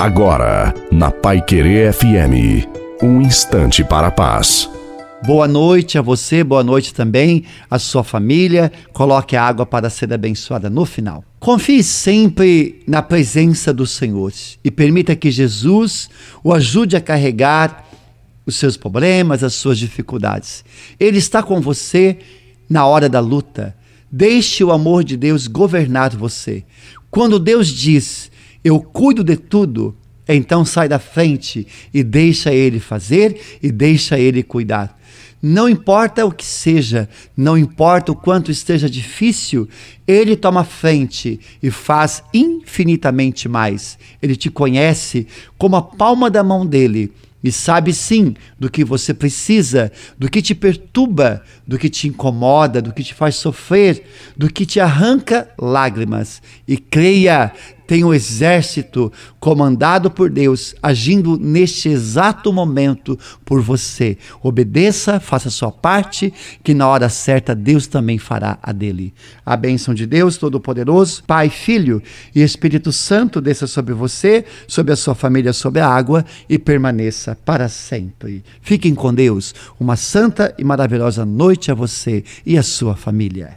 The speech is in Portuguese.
Agora, na Pai Querer FM, um instante para a paz. Boa noite a você, boa noite também à sua família. Coloque a água para ser abençoada no final. Confie sempre na presença do Senhor e permita que Jesus o ajude a carregar os seus problemas, as suas dificuldades. Ele está com você na hora da luta. Deixe o amor de Deus governar você. Quando Deus diz, Eu cuido de tudo, então sai da frente e deixa Ele fazer e deixa Ele cuidar. Não importa o que seja, não importa o quanto esteja difícil, Ele toma frente e faz infinitamente mais. Ele te conhece como a palma da mão dele e sabe sim do que você precisa, do que te perturba, do que te incomoda, do que te faz sofrer, do que te arranca lágrimas. E creia, tem um exército comandado por Deus agindo neste exato momento por você. Obedeça, faça a sua parte, que na hora certa Deus também fará a dele. A bênção de Deus Todo-Poderoso, Pai, Filho e Espírito Santo desça sobre você, sobre a sua família, sobre a água e permaneça para sempre. Fiquem com Deus. Uma santa e maravilhosa noite a você e a sua família.